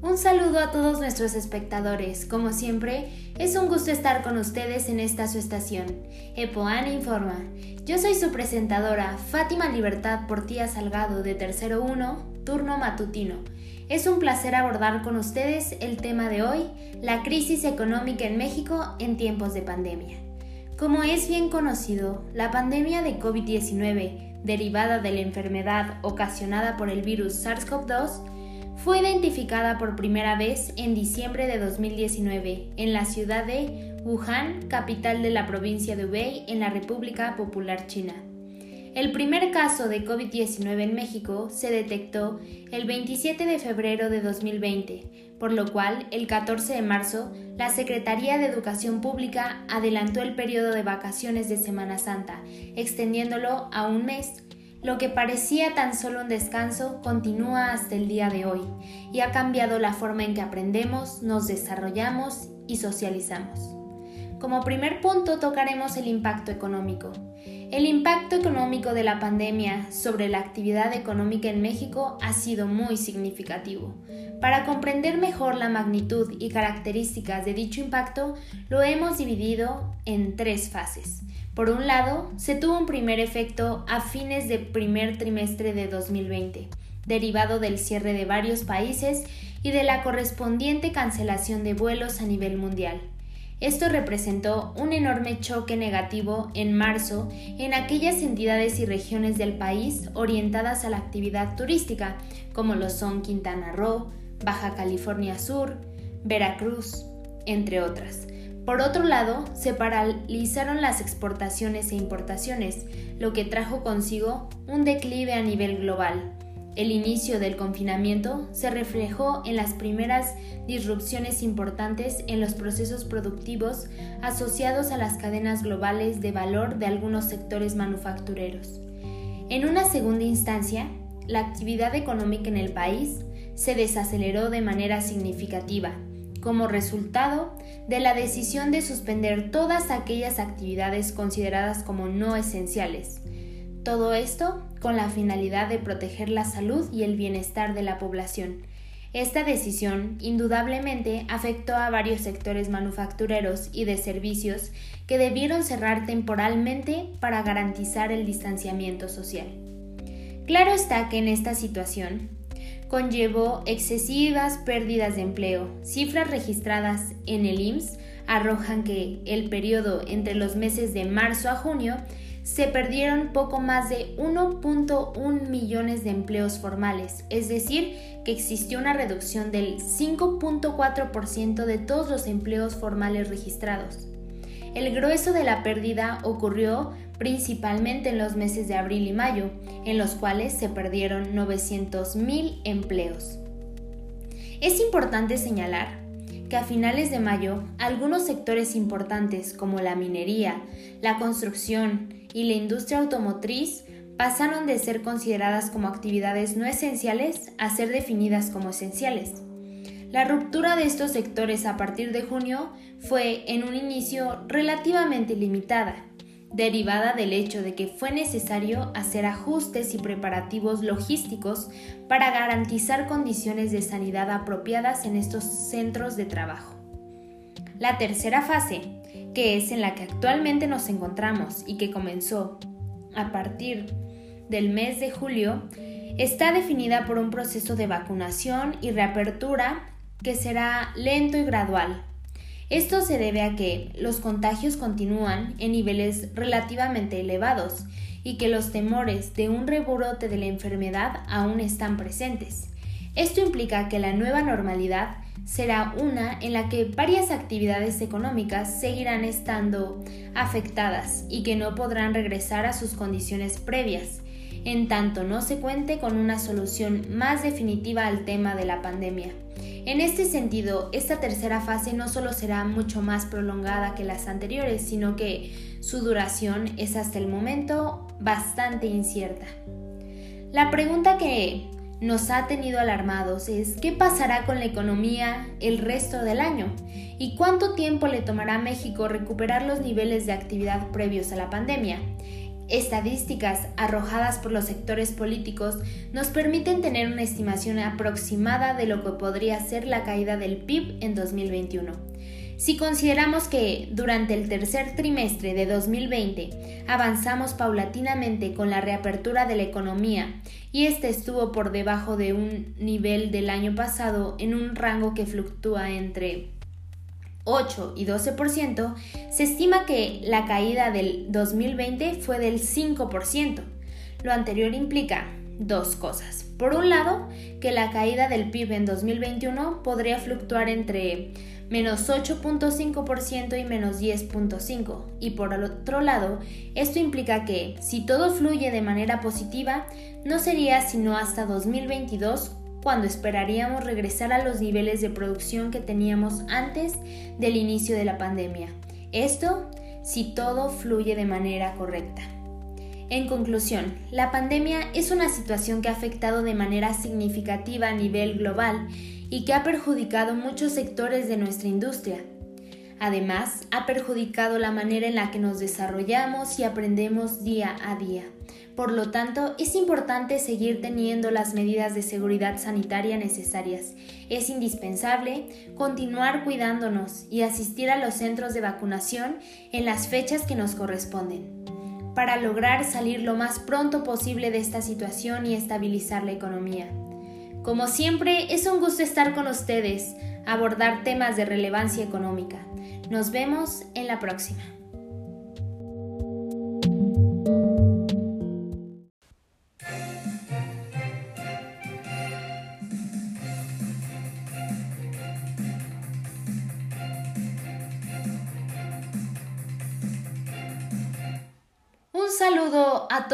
Un saludo a todos nuestros espectadores. Como siempre, es un gusto estar con ustedes en esta su estación. Epoan Informa. Yo soy su presentadora, Fátima Libertad Portilla Salgado de Tercero 1, turno matutino. Es un placer abordar con ustedes el tema de hoy, la crisis económica en México en tiempos de pandemia. Como es bien conocido, la pandemia de COVID-19, derivada de la enfermedad ocasionada por el virus SARS-CoV-2, fue identificada por primera vez en diciembre de 2019 en la ciudad de Wuhan, capital de la provincia de Hubei en la República Popular China. El primer caso de COVID-19 en México se detectó el 27 de febrero de 2020, por lo cual el 14 de marzo la Secretaría de Educación Pública adelantó el periodo de vacaciones de Semana Santa, extendiéndolo a un mes lo que parecía tan solo un descanso continúa hasta el día de hoy y ha cambiado la forma en que aprendemos, nos desarrollamos y socializamos. Como primer punto tocaremos el impacto económico. El impacto económico de la pandemia sobre la actividad económica en México ha sido muy significativo. Para comprender mejor la magnitud y características de dicho impacto, lo hemos dividido en tres fases. Por un lado, se tuvo un primer efecto a fines del primer trimestre de 2020, derivado del cierre de varios países y de la correspondiente cancelación de vuelos a nivel mundial. Esto representó un enorme choque negativo en marzo en aquellas entidades y regiones del país orientadas a la actividad turística, como lo son Quintana Roo, Baja California Sur, Veracruz, entre otras por otro lado, se paralizaron las exportaciones e importaciones, lo que trajo consigo un declive a nivel global. El inicio del confinamiento se reflejó en las primeras disrupciones importantes en los procesos productivos asociados a las cadenas globales de valor de algunos sectores manufactureros. En una segunda instancia, la actividad económica en el país se desaceleró de manera significativa, como resultado de la decisión de suspender todas aquellas actividades consideradas como no esenciales. Todo esto con la finalidad de proteger la salud y el bienestar de la población. Esta decisión indudablemente afectó a varios sectores manufactureros y de servicios que debieron cerrar temporalmente para garantizar el distanciamiento social. Claro está que en esta situación conllevó excesivas pérdidas de empleo. Cifras registradas en el IMSS arrojan que el periodo entre los meses de marzo a junio se perdieron poco más de 1.1 millones de empleos formales, es decir, que existió una reducción del 5.4% de todos los empleos formales registrados. El grueso de la pérdida ocurrió principalmente en los meses de abril y mayo, en los cuales se perdieron 900.000 empleos. Es importante señalar que a finales de mayo algunos sectores importantes como la minería, la construcción y la industria automotriz pasaron de ser consideradas como actividades no esenciales a ser definidas como esenciales. La ruptura de estos sectores a partir de junio fue en un inicio relativamente limitada, derivada del hecho de que fue necesario hacer ajustes y preparativos logísticos para garantizar condiciones de sanidad apropiadas en estos centros de trabajo. La tercera fase, que es en la que actualmente nos encontramos y que comenzó a partir del mes de julio, está definida por un proceso de vacunación y reapertura que será lento y gradual, esto se debe a que los contagios continúan en niveles relativamente elevados y que los temores de un rebrote de la enfermedad aún están presentes. Esto implica que la nueva normalidad será una en la que varias actividades económicas seguirán estando afectadas y que no podrán regresar a sus condiciones previas, en tanto no se cuente con una solución más definitiva al tema de la pandemia. En este sentido, esta tercera fase no solo será mucho más prolongada que las anteriores, sino que su duración es hasta el momento bastante incierta. La pregunta que nos ha tenido alarmados es ¿qué pasará con la economía el resto del año? ¿Y cuánto tiempo le tomará a México recuperar los niveles de actividad previos a la pandemia? Estadísticas arrojadas por los sectores políticos nos permiten tener una estimación aproximada de lo que podría ser la caída del PIB en 2021. Si consideramos que durante el tercer trimestre de 2020 avanzamos paulatinamente con la reapertura de la economía y este estuvo por debajo de un nivel del año pasado en un rango que fluctúa entre 8 y 12%, se estima que la caída del 2020 fue del 5%. Lo anterior implica dos cosas. Por un lado, que la caída del PIB en 2021 podría fluctuar entre menos 8.5% y menos 10.5%. Y por otro lado, esto implica que, si todo fluye de manera positiva, no sería sino hasta 2022 cuando esperaríamos regresar a los niveles de producción que teníamos antes del inicio de la pandemia. Esto si todo fluye de manera correcta. En conclusión, la pandemia es una situación que ha afectado de manera significativa a nivel global y que ha perjudicado muchos sectores de nuestra industria. Además, ha perjudicado la manera en la que nos desarrollamos y aprendemos día a día. Por lo tanto, es importante seguir teniendo las medidas de seguridad sanitaria necesarias. Es indispensable continuar cuidándonos y asistir a los centros de vacunación en las fechas que nos corresponden para lograr salir lo más pronto posible de esta situación y estabilizar la economía. Como siempre, es un gusto estar con ustedes, abordar temas de relevancia económica. Nos vemos en la próxima.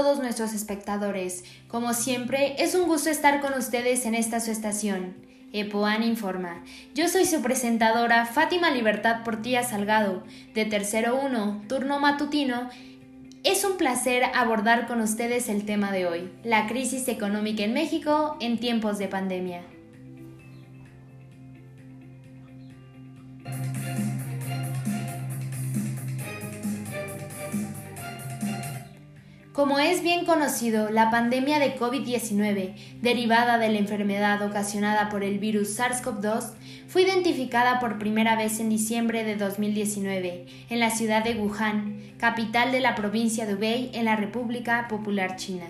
Todos nuestros espectadores. Como siempre, es un gusto estar con ustedes en esta su estación. EPOAN Informa. Yo soy su presentadora Fátima Libertad Portilla Salgado, de Tercero 1, turno matutino. Es un placer abordar con ustedes el tema de hoy, la crisis económica en México en tiempos de pandemia. Como es bien conocido, la pandemia de COVID-19, derivada de la enfermedad ocasionada por el virus SARS-CoV-2, fue identificada por primera vez en diciembre de 2019 en la ciudad de Wuhan, capital de la provincia de Hubei en la República Popular China.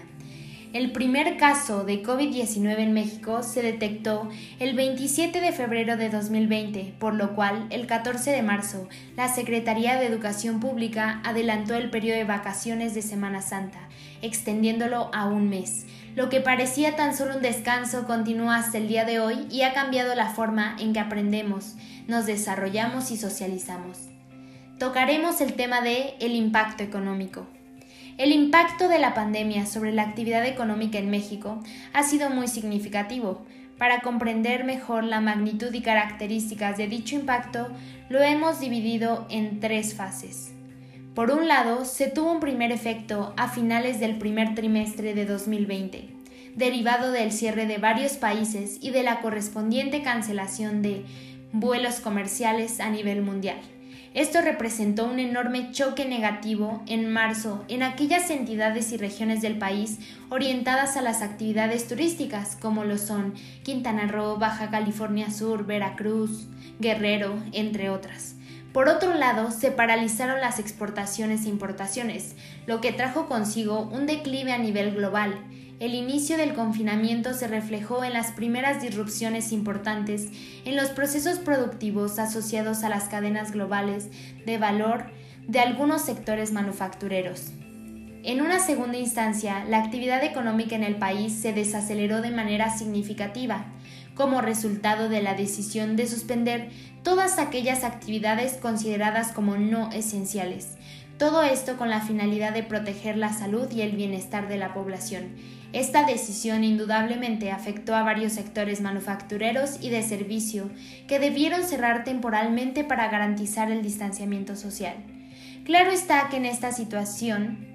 El primer caso de COVID-19 en México se detectó el 27 de febrero de 2020, por lo cual el 14 de marzo la Secretaría de Educación Pública adelantó el periodo de vacaciones de Semana Santa, extendiéndolo a un mes. Lo que parecía tan solo un descanso continúa hasta el día de hoy y ha cambiado la forma en que aprendemos, nos desarrollamos y socializamos. Tocaremos el tema de el impacto económico. El impacto de la pandemia sobre la actividad económica en México ha sido muy significativo. Para comprender mejor la magnitud y características de dicho impacto, lo hemos dividido en tres fases. Por un lado, se tuvo un primer efecto a finales del primer trimestre de 2020, derivado del cierre de varios países y de la correspondiente cancelación de vuelos comerciales a nivel mundial. Esto representó un enorme choque negativo en marzo en aquellas entidades y regiones del país orientadas a las actividades turísticas, como lo son Quintana Roo, Baja California Sur, Veracruz, Guerrero, entre otras. Por otro lado, se paralizaron las exportaciones e importaciones, lo que trajo consigo un declive a nivel global, el inicio del confinamiento se reflejó en las primeras disrupciones importantes en los procesos productivos asociados a las cadenas globales de valor de algunos sectores manufactureros. En una segunda instancia, la actividad económica en el país se desaceleró de manera significativa, como resultado de la decisión de suspender todas aquellas actividades consideradas como no esenciales. Todo esto con la finalidad de proteger la salud y el bienestar de la población esta decisión indudablemente afectó a varios sectores manufactureros y de servicio que debieron cerrar temporalmente para garantizar el distanciamiento social. Claro está que en esta situación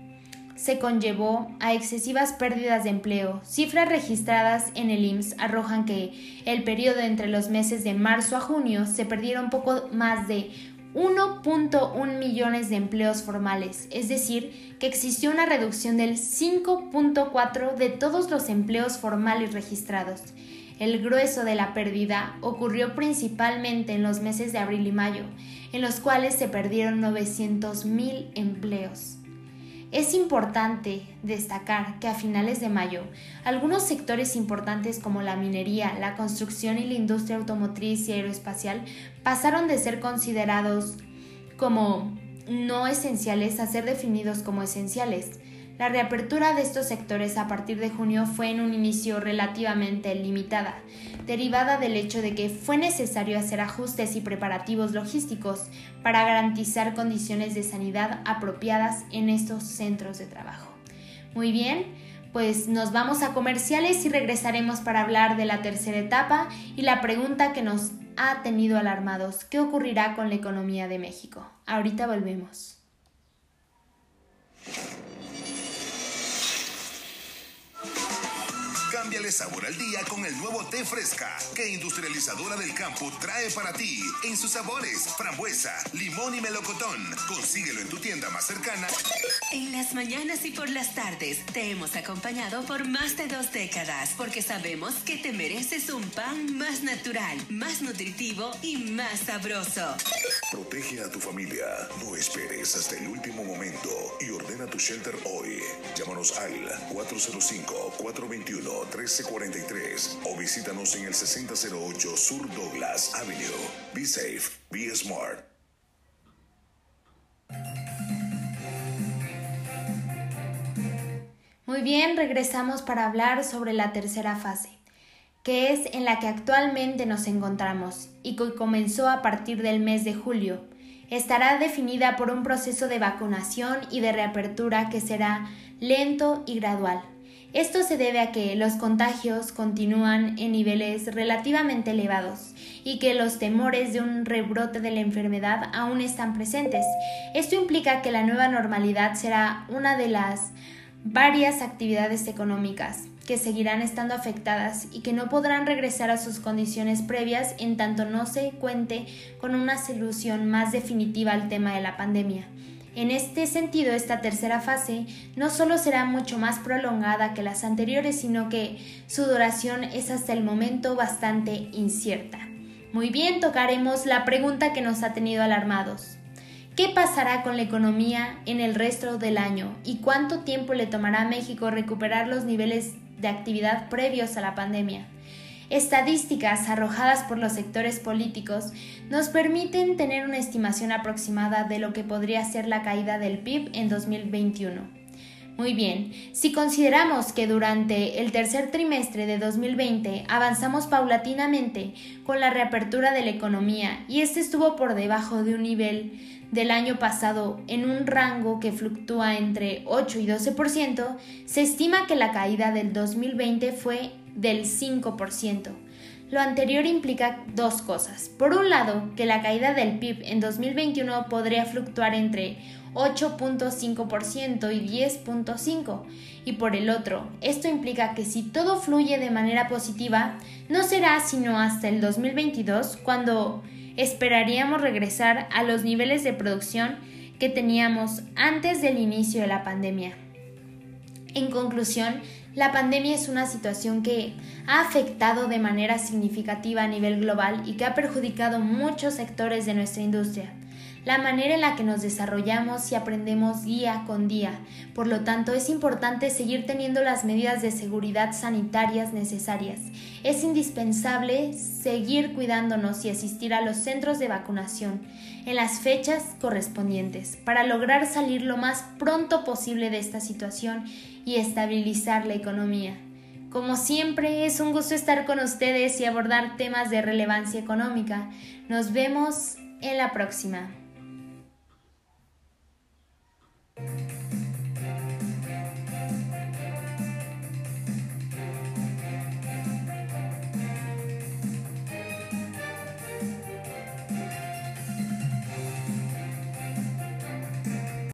se conllevó a excesivas pérdidas de empleo. Cifras registradas en el IMSS arrojan que el periodo entre los meses de marzo a junio se perdieron poco más de 1.1 millones de empleos formales, es decir, que existió una reducción del 5.4 de todos los empleos formales registrados. El grueso de la pérdida ocurrió principalmente en los meses de abril y mayo, en los cuales se perdieron 900.000 empleos. Es importante destacar que a finales de mayo, algunos sectores importantes como la minería, la construcción y la industria automotriz y aeroespacial pasaron de ser considerados como no esenciales a ser definidos como esenciales. La reapertura de estos sectores a partir de junio fue en un inicio relativamente limitada, derivada del hecho de que fue necesario hacer ajustes y preparativos logísticos para garantizar condiciones de sanidad apropiadas en estos centros de trabajo. Muy bien, pues nos vamos a comerciales y regresaremos para hablar de la tercera etapa y la pregunta que nos ha tenido alarmados, ¿qué ocurrirá con la economía de México? Ahorita volvemos. Cámbiale sabor al día con el nuevo té fresca que Industrializadora del Campo trae para ti en sus sabores frambuesa, limón y melocotón. Consíguelo en tu tienda más cercana. En las mañanas y por las tardes te hemos acompañado por más de dos décadas porque sabemos que te mereces un pan más natural, más nutritivo y más sabroso. Protege a tu familia. No esperes hasta el último momento y ordena tu shelter hoy. Llámanos al 405 421 1343 o visítanos en el 6008 Sur Douglas Avenue. Be safe, be smart. Muy bien, regresamos para hablar sobre la tercera fase, que es en la que actualmente nos encontramos y que comenzó a partir del mes de julio. Estará definida por un proceso de vacunación y de reapertura que será lento y gradual. Esto se debe a que los contagios continúan en niveles relativamente elevados y que los temores de un rebrote de la enfermedad aún están presentes. Esto implica que la nueva normalidad será una de las varias actividades económicas que seguirán estando afectadas y que no podrán regresar a sus condiciones previas en tanto no se cuente con una solución más definitiva al tema de la pandemia. En este sentido, esta tercera fase no solo será mucho más prolongada que las anteriores, sino que su duración es hasta el momento bastante incierta. Muy bien, tocaremos la pregunta que nos ha tenido alarmados. ¿Qué pasará con la economía en el resto del año y cuánto tiempo le tomará a México recuperar los niveles de actividad previos a la pandemia? Estadísticas arrojadas por los sectores políticos nos permiten tener una estimación aproximada de lo que podría ser la caída del PIB en 2021. Muy bien, si consideramos que durante el tercer trimestre de 2020 avanzamos paulatinamente con la reapertura de la economía y este estuvo por debajo de un nivel del año pasado en un rango que fluctúa entre 8 y 12%, se estima que la caída del 2020 fue del 5%. Lo anterior implica dos cosas. Por un lado, que la caída del PIB en 2021 podría fluctuar entre 8.5% y 10.5%. Y por el otro, esto implica que si todo fluye de manera positiva, no será sino hasta el 2022 cuando esperaríamos regresar a los niveles de producción que teníamos antes del inicio de la pandemia. En conclusión, la pandemia es una situación que ha afectado de manera significativa a nivel global y que ha perjudicado muchos sectores de nuestra industria la manera en la que nos desarrollamos y aprendemos día con día. Por lo tanto, es importante seguir teniendo las medidas de seguridad sanitarias necesarias. Es indispensable seguir cuidándonos y asistir a los centros de vacunación en las fechas correspondientes para lograr salir lo más pronto posible de esta situación y estabilizar la economía. Como siempre, es un gusto estar con ustedes y abordar temas de relevancia económica. Nos vemos en la próxima.